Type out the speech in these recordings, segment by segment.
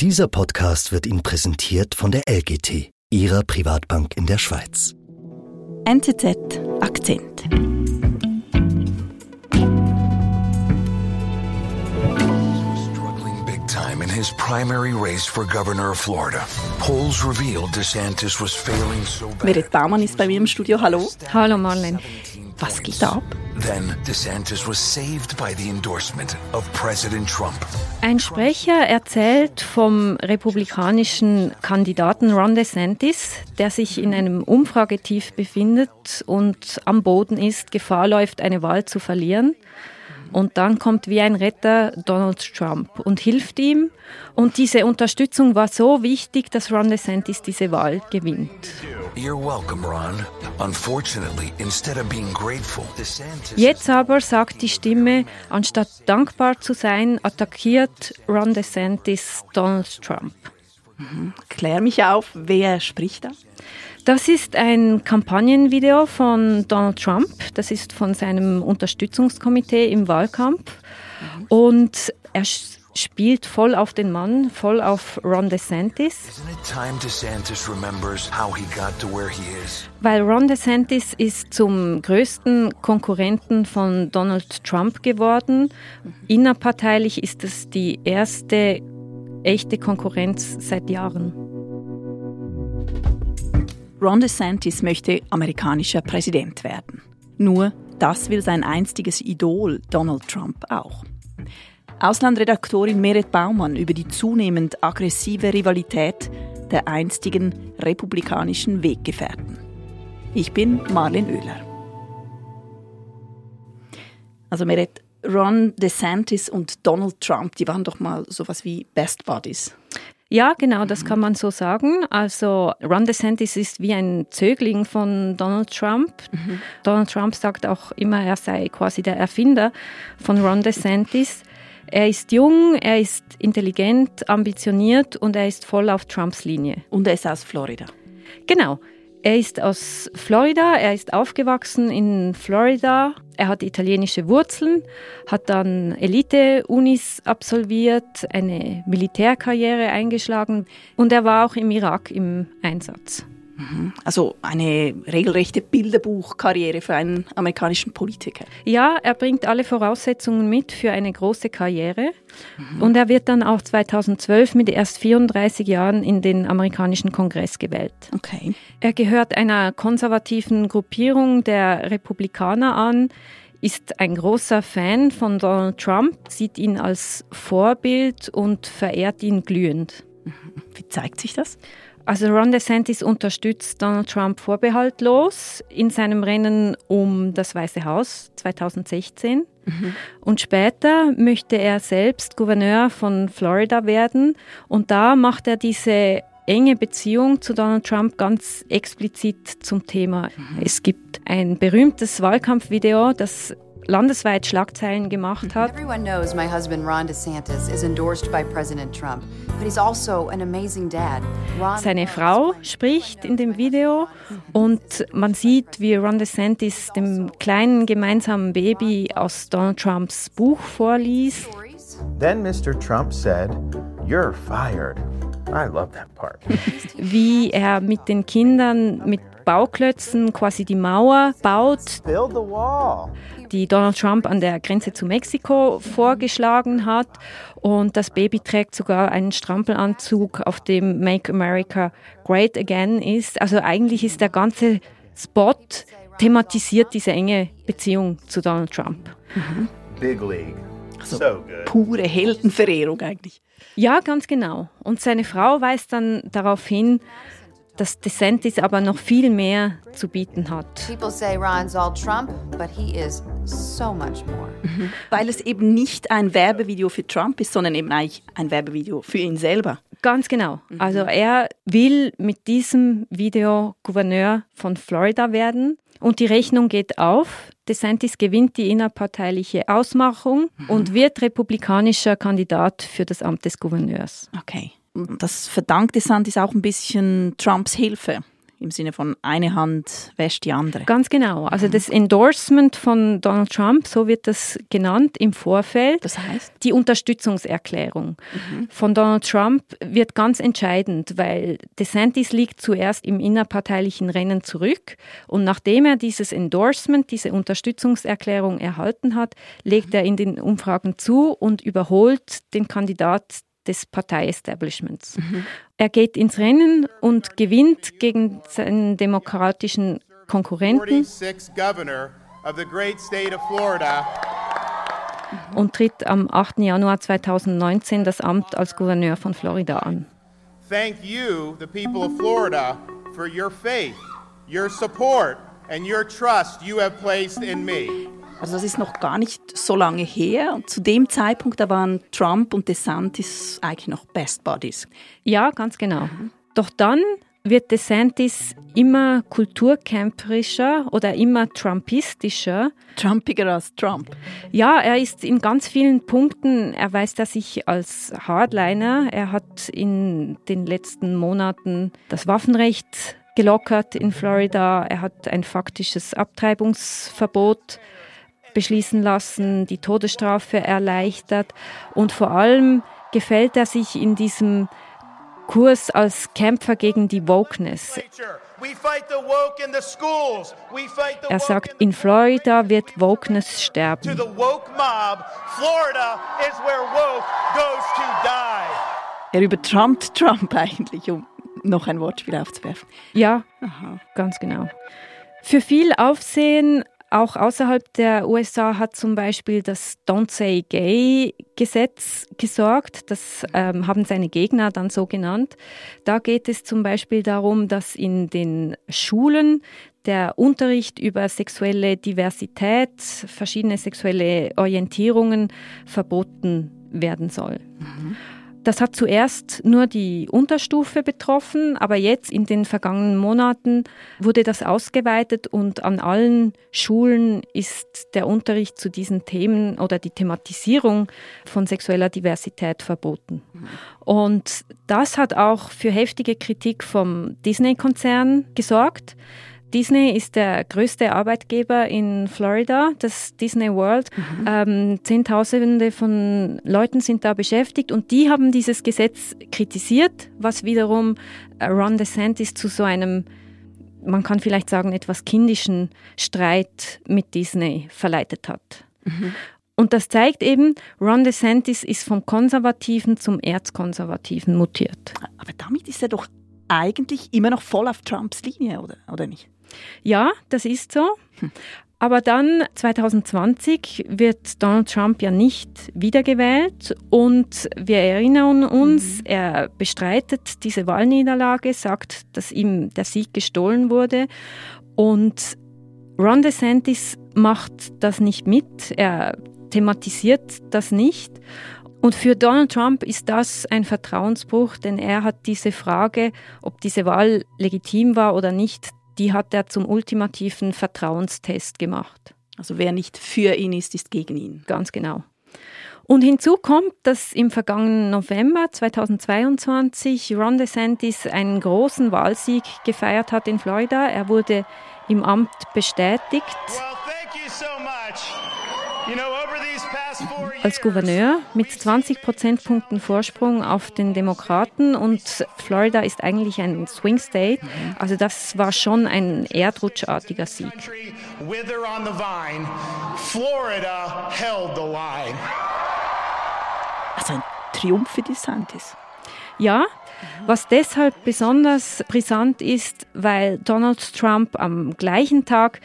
Dieser Podcast wird Ihnen präsentiert von der LGT, Ihrer Privatbank in der Schweiz. NZZ Akzent. Struggling big time in his primary race for governor of Florida. Polls revealed DeSantis was failing so bad. Merit Baumann ist bei mir im Studio. Hallo. Hallo Marlene. Was geht da ab? Then DeSantis was saved by the endorsement of President Trump. Ein Sprecher erzählt vom republikanischen Kandidaten Ron DeSantis, der sich in einem Umfragetief befindet und am Boden ist, Gefahr läuft, eine Wahl zu verlieren. Und dann kommt wie ein Retter Donald Trump und hilft ihm. Und diese Unterstützung war so wichtig, dass Ron DeSantis diese Wahl gewinnt. You're welcome, Ron. Unfortunately, instead of being grateful, DeSantis Jetzt aber sagt die Stimme, anstatt dankbar zu sein, attackiert Ron DeSantis Donald Trump. Klär mich auf, wer spricht da? Das ist ein Kampagnenvideo von Donald Trump. Das ist von seinem Unterstützungskomitee im Wahlkampf. Und er spielt voll auf den Mann, voll auf Ron DeSantis. Isn't it time DeSantis remembers how he got to where he is? Weil Ron DeSantis ist zum größten Konkurrenten von Donald Trump geworden. Innerparteilich ist es die erste echte Konkurrenz seit Jahren. Ron DeSantis möchte amerikanischer Präsident werden. Nur das will sein einstiges Idol Donald Trump auch. Auslandredaktorin Meret Baumann über die zunehmend aggressive Rivalität der einstigen republikanischen Weggefährten. Ich bin Marlene Oehler. Also Meret, Ron DeSantis und Donald Trump, die waren doch mal sowas wie Best Buddies. Ja, genau, das kann man so sagen. Also Ron DeSantis ist wie ein Zögling von Donald Trump. Donald Trump sagt auch immer, er sei quasi der Erfinder von Ron DeSantis. Er ist jung, er ist intelligent, ambitioniert und er ist voll auf Trumps Linie. Und er ist aus Florida. Genau. Er ist aus Florida, er ist aufgewachsen in Florida, er hat italienische Wurzeln, hat dann Elite-Unis absolviert, eine Militärkarriere eingeschlagen und er war auch im Irak im Einsatz. Also eine regelrechte Bilderbuchkarriere für einen amerikanischen Politiker. Ja, er bringt alle Voraussetzungen mit für eine große Karriere und er wird dann auch 2012 mit erst 34 Jahren in den amerikanischen Kongress gewählt. Okay. Er gehört einer konservativen Gruppierung der Republikaner an, ist ein großer Fan von Donald Trump, sieht ihn als Vorbild und verehrt ihn glühend. Wie zeigt sich das? Also Ron DeSantis unterstützt Donald Trump vorbehaltlos in seinem Rennen um das Weiße Haus 2016. Und später möchte er selbst Gouverneur von Florida werden. Und da macht er diese enge Beziehung zu Donald Trump ganz explizit zum Thema. Es gibt ein berühmtes Wahlkampfvideo, das landesweit Schlagzeilen gemacht hat. Everyone knows my husband Ron DeSantis is endorsed by President Trump, but he's also an amazing dad. Ron Seine Frau spricht in dem Video und man sieht, wie Ron DeSantis dem kleinen gemeinsamen Baby aus Donald Trumps Buch vorliest. Then Mr. Trump said, You're fired. I love that part. wie er mit den Kindern mit Bauklötzen quasi die Mauer baut, Build the wall. die Donald Trump an der Grenze zu Mexiko vorgeschlagen hat. Und das Baby trägt sogar einen Strampelanzug, auf dem Make America Great Again ist. Also eigentlich ist der ganze Spot thematisiert diese enge Beziehung zu Donald Trump. Big league. Also So good. pure Heldenverehrung eigentlich. Ja, ganz genau. Und seine Frau weist dann darauf hin, dass DeSantis aber noch viel mehr zu bieten hat. People say Ron's all Trump, but he is so much more. Weil es eben nicht ein Werbevideo für Trump ist, sondern eben eigentlich ein Werbevideo für ihn selber. Ganz genau. Also er will mit diesem Video Gouverneur von Florida werden und die Rechnung geht auf. DeSantis gewinnt die innerparteiliche Ausmachung und wird republikanischer Kandidat für das Amt des Gouverneurs. Okay. Das verdankt DeSantis auch ein bisschen Trumps Hilfe im Sinne von eine Hand wäscht die andere. Ganz genau. Also das Endorsement von Donald Trump, so wird das genannt im Vorfeld. Das heißt? Die Unterstützungserklärung von Donald Trump wird ganz entscheidend, weil DeSantis liegt zuerst im innerparteilichen Rennen zurück und nachdem er dieses Endorsement, diese Unterstützungserklärung erhalten hat, legt er in den Umfragen zu und überholt den Kandidat des Parteiestablishments. Er geht ins Rennen und gewinnt gegen seinen demokratischen Konkurrenten 46th governor of the great state of Florida. und tritt am 8. Januar 2019 das Amt als Gouverneur von Florida an. Thank you, the people of Florida, for your faith, your support, and your trust you have placed in me. Also das ist noch gar nicht so lange her. Und zu dem Zeitpunkt, da waren Trump und DeSantis eigentlich noch Best Buddies. Ja, ganz genau. Doch dann wird DeSantis immer kulturcamperischer oder immer trumpistischer. Trumpiger als Trump. Ja, er ist in ganz vielen Punkten, erweist er sich als Hardliner. Er hat in den letzten Monaten das Waffenrecht gelockert in Florida. Er hat ein faktisches Abtreibungsverbot beschließen lassen, die Todesstrafe erleichtert und vor allem gefällt er sich in diesem Kurs als Kämpfer gegen die Wokeness. Er sagt, in Florida wird Wokeness to sterben. the woke mob. Florida is where woke goes to die. Er übertrumpt Trump eigentlich, um noch ein Wortspiel aufzuwerfen. Ja, ganz genau. Für viel Aufsehen auch außerhalb der USA hat zum Beispiel das Don't Say Gay Gesetz gesorgt. Das ähm, haben seine Gegner dann so genannt. Da geht es zum Beispiel darum, dass in den Schulen der Unterricht über sexuelle Diversität, verschiedene sexuelle Orientierungen verboten werden soll. Das hat zuerst nur die Unterstufe betroffen, aber jetzt in den vergangenen Monaten wurde das ausgeweitet und an allen Schulen ist der Unterricht zu diesen Themen oder die Thematisierung von sexueller Diversität verboten. Und das hat auch für heftige Kritik vom Disney-Konzern gesorgt. Disney ist der größte Arbeitgeber in Florida, das Disney World. Ähm, Zehntausende von Leuten sind da beschäftigt und die haben dieses Gesetz kritisiert, was wiederum äh, Ron DeSantis zu so einem, man kann vielleicht sagen, etwas kindischen Streit mit Disney verleitet hat. Und das zeigt eben, Ron DeSantis ist vom Konservativen zum Erzkonservativen mutiert. Aber damit ist er doch eigentlich immer noch voll auf Trumps Linie, oder, oder nicht? Ja, das ist so. Aber dann 2020 wird Donald Trump ja nicht wiedergewählt und wir erinnern uns, er bestreitet diese Wahlniederlage, sagt, dass ihm der Sieg gestohlen wurde und Ron DeSantis macht das nicht mit, er thematisiert das nicht und für Donald Trump ist das ein Vertrauensbruch, denn er hat diese Frage, ob diese Wahl legitim war oder nicht, die hat er zum ultimativen Vertrauenstest gemacht. Also wer nicht für ihn ist, ist gegen ihn. Ganz genau. Und hinzu kommt, dass im vergangenen November 2022 Ron DeSantis einen großen Wahlsieg gefeiert hat in Florida. Er wurde im Amt bestätigt Well, thank you so much. You know, over these past four years, als Gouverneur mit 20 Prozentpunkten Vorsprung auf den Demokraten und Florida ist eigentlich ein Swing State. Also das war schon ein erdrutschartiger Sieg. Also ein Triumph für DeSantis. Ja, was deshalb besonders brisant ist, weil Donald Trump am gleichen Tag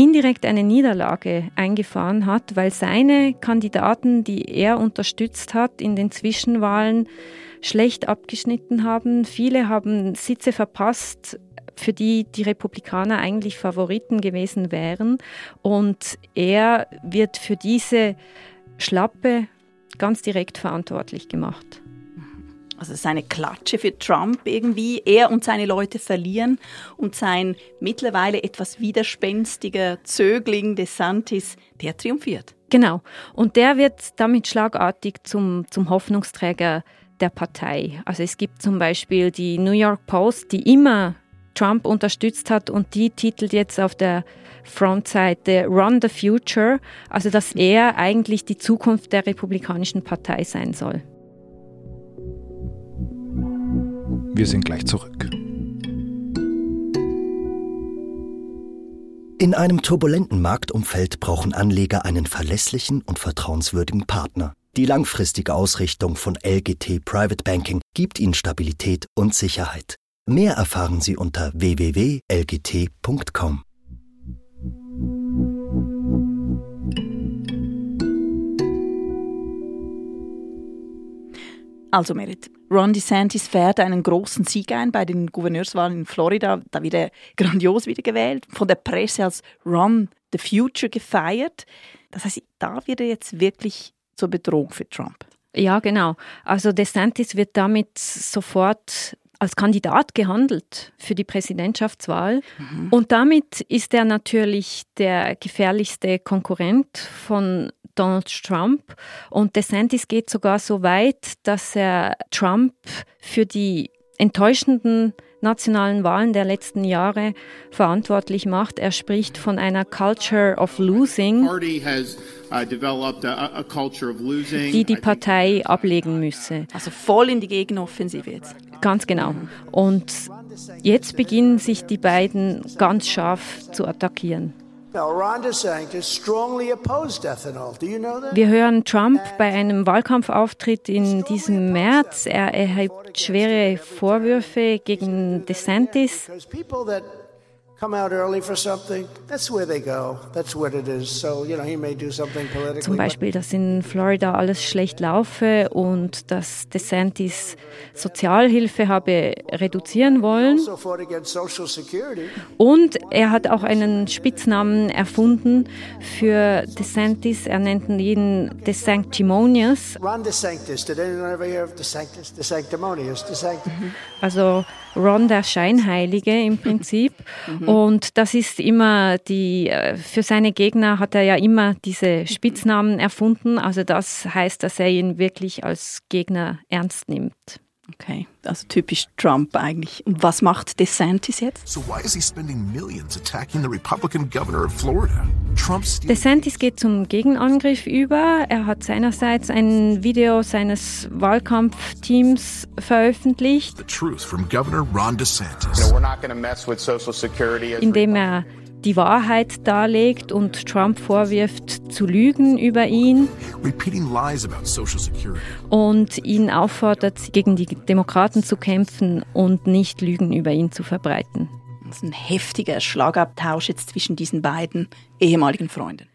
indirekt eine Niederlage eingefahren hat, weil seine Kandidaten, die er unterstützt hat in den Zwischenwahlen, schlecht abgeschnitten haben. Viele haben Sitze verpasst, für die die Republikaner eigentlich Favoriten gewesen wären. Und er wird für diese Schlappe ganz direkt verantwortlich gemacht. Also es ist eine Klatsche für Trump irgendwie. Er und seine Leute verlieren und sein mittlerweile etwas widerspenstiger Zögling DeSantis, der triumphiert. Genau. Und der wird damit schlagartig zum, zum Hoffnungsträger der Partei. Also es gibt zum Beispiel die New York Post, die immer Trump unterstützt hat und die titelt jetzt auf der Frontseite Run the Future, also dass er eigentlich die Zukunft der Republikanischen Partei sein soll. Wir sind gleich zurück. In einem turbulenten Marktumfeld brauchen Anleger einen verlässlichen und vertrauenswürdigen Partner. Die langfristige Ausrichtung von LGT Private Banking gibt Ihnen Stabilität und Sicherheit. Mehr erfahren Sie unter www.lgt.com. Also Merit, Ron DeSantis fährt einen großen Sieg ein bei den Gouverneurswahlen in Florida. Da wird er grandios wiedergewählt, von der Presse als Ron the Future gefeiert. Das heißt, da wird er jetzt wirklich zur Bedrohung für Trump. Ja, genau. Also DeSantis wird damit sofort als Kandidat gehandelt für die Präsidentschaftswahl. Mhm. Und damit ist er natürlich der gefährlichste Konkurrent von Donald Trump. Und DeSantis geht sogar so weit, dass er Trump für die enttäuschenden nationalen Wahlen der letzten Jahre verantwortlich macht. Er spricht von einer Culture of Losing, uh, die die Partei ablegen müsse. Also voll in die Gegenoffensive jetzt. Ganz genau. Und jetzt beginnen sich die beiden ganz scharf zu attackieren. Wir hören Trump bei einem Wahlkampfauftritt in diesem März. Er erhebt schwere Vorwürfe gegen DeSantis come out early for something, that's where they go. That's what it is. So, you know, he may do something politically. Zum Beispiel, dass in Florida alles schlecht laufe und dass DeSantis Sozialhilfe habe reduzieren wollen. Also und er hat auch einen Spitznamen erfunden für DeSantis. Er nennt ihn DeSanctimonious. Ron DeSantis. Did anyone ever hear of DeSantis? DeSanctimonious. DeSanctimonious. Also Ron der Scheinheilige im Prinzip. Mhm. Und das ist immer die, äh, für seine Gegner hat er ja immer diese Spitznamen erfunden. Also das heißt, dass er ihn wirklich als Gegner ernst nimmt. Okay, also typisch Trump eigentlich. Und was macht DeSantis jetzt? So why is he spending millions attacking the Republican governor of Florida? DeSantis geht zum Gegenangriff über. Er hat seinerseits ein Video seines Wahlkampfteams veröffentlicht, in dem er die Wahrheit darlegt und Trump vorwirft, zu lügen über ihn und ihn auffordert, gegen die Demokraten zu kämpfen und nicht Lügen über ihn zu verbreiten. Das ist ein heftiger Schlagabtausch jetzt zwischen diesen beiden ehemaligen Freunden.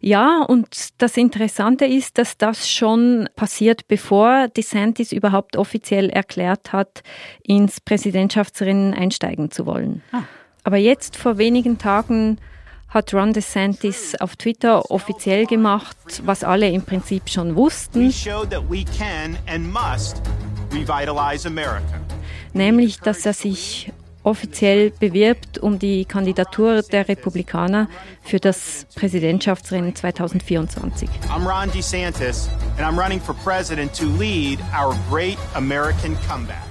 Ja, und das Interessante ist, dass das schon passiert, bevor DeSantis überhaupt offiziell erklärt hat, ins Präsidentschaftsrennen einsteigen zu wollen. Ah. Aber jetzt vor wenigen Tagen hat Ron DeSantis auf Twitter offiziell gemacht, was alle im Prinzip schon wussten. Nämlich, dass er sich offiziell bewirbt um die Kandidatur der Republikaner für das Präsidentschaftsrennen 2024. I'm Ron DeSantis and I'm running for president to lead our great American comeback.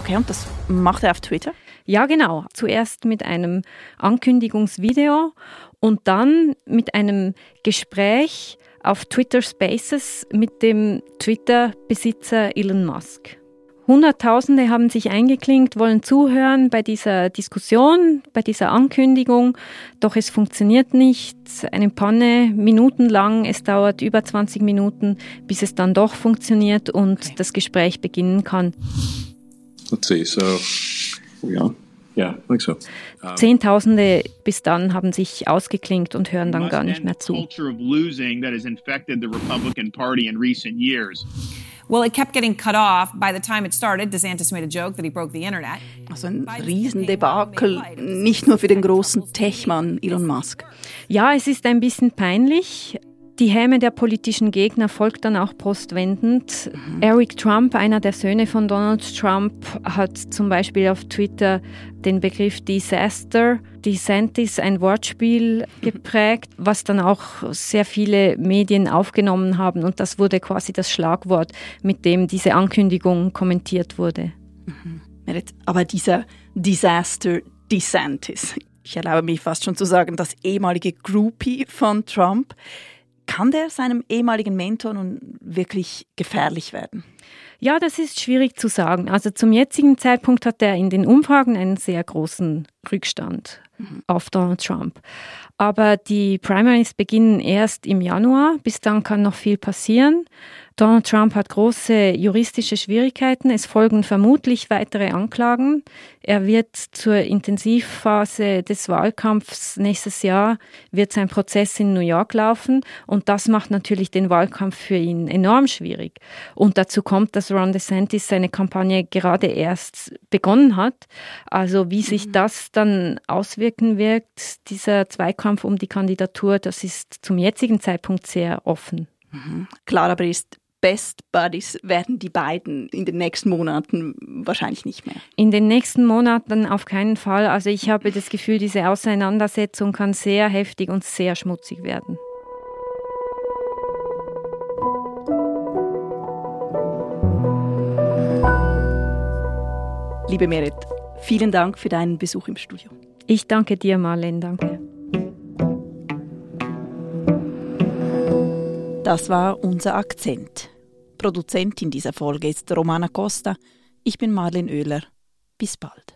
Okay, und das macht er auf Twitter? Ja, genau. Zuerst mit einem Ankündigungsvideo und dann mit einem Gespräch auf Twitter Spaces mit dem Twitter-Besitzer Elon Musk. Hunderttausende haben sich eingeklinkt, wollen zuhören bei dieser Diskussion, bei dieser Ankündigung, doch es funktioniert nicht. Eine Panne, minutenlang, es dauert über 20 Minuten, bis es dann doch funktioniert und das Gespräch beginnen kann. Let's see, so ja, ja, think so. Zehntausende bis dann haben sich ausgeklinkt und hören dann gar nicht mehr zu. Well, it kept getting cut off. By the time it started, DeSantis made a joke that he broke the internet. Also ein Riesendebakel, nicht nur für den großen Techmann Elon Musk. Ja, es ist ein bisschen peinlich. Die Häme der politischen Gegner folgt dann auch postwendend. Mhm. Eric Trump, einer der Söhne von Donald Trump, hat zum Beispiel auf Twitter den Begriff Disaster, DeSantis, ein Wortspiel geprägt, was dann auch sehr viele Medien aufgenommen haben. Und das wurde quasi das Schlagwort, mit dem diese Ankündigung kommentiert wurde. Mhm. Aber dieser Disaster, DeSantis. Ich erlaube mich fast schon zu sagen, das ehemalige Groupie von Trump. Kann der seinem ehemaligen Mentor nun wirklich gefährlich werden? Ja, das ist schwierig zu sagen. Also zum jetzigen Zeitpunkt hat er in den Umfragen einen sehr großen Rückstand mhm. auf Donald Trump. Aber die Primaries beginnen erst im Januar. Bis dann kann noch viel passieren. Donald Trump hat große juristische Schwierigkeiten. Es folgen vermutlich weitere Anklagen. Er wird zur Intensivphase des Wahlkampfs nächstes Jahr wird sein Prozess in New York laufen und das macht natürlich den Wahlkampf für ihn enorm schwierig. Und dazu kommt, dass Ron DeSantis seine Kampagne gerade erst begonnen hat. Also wie sich mhm. das dann auswirken wird, dieser Zweikampf um die Kandidatur, das ist zum jetzigen Zeitpunkt sehr offen. Mhm. Klar aber ist, Best Buddies werden die beiden in den nächsten Monaten wahrscheinlich nicht mehr. In den nächsten Monaten auf keinen Fall. Also ich habe das Gefühl, diese Auseinandersetzung kann sehr heftig und sehr schmutzig werden. Liebe Merit, vielen Dank für deinen Besuch im Studio. Ich danke dir, Marlene, danke. Das war unser Akzent. Produzentin dieser Folge ist Romana Costa. Ich bin Marlene Oehler. Bis bald.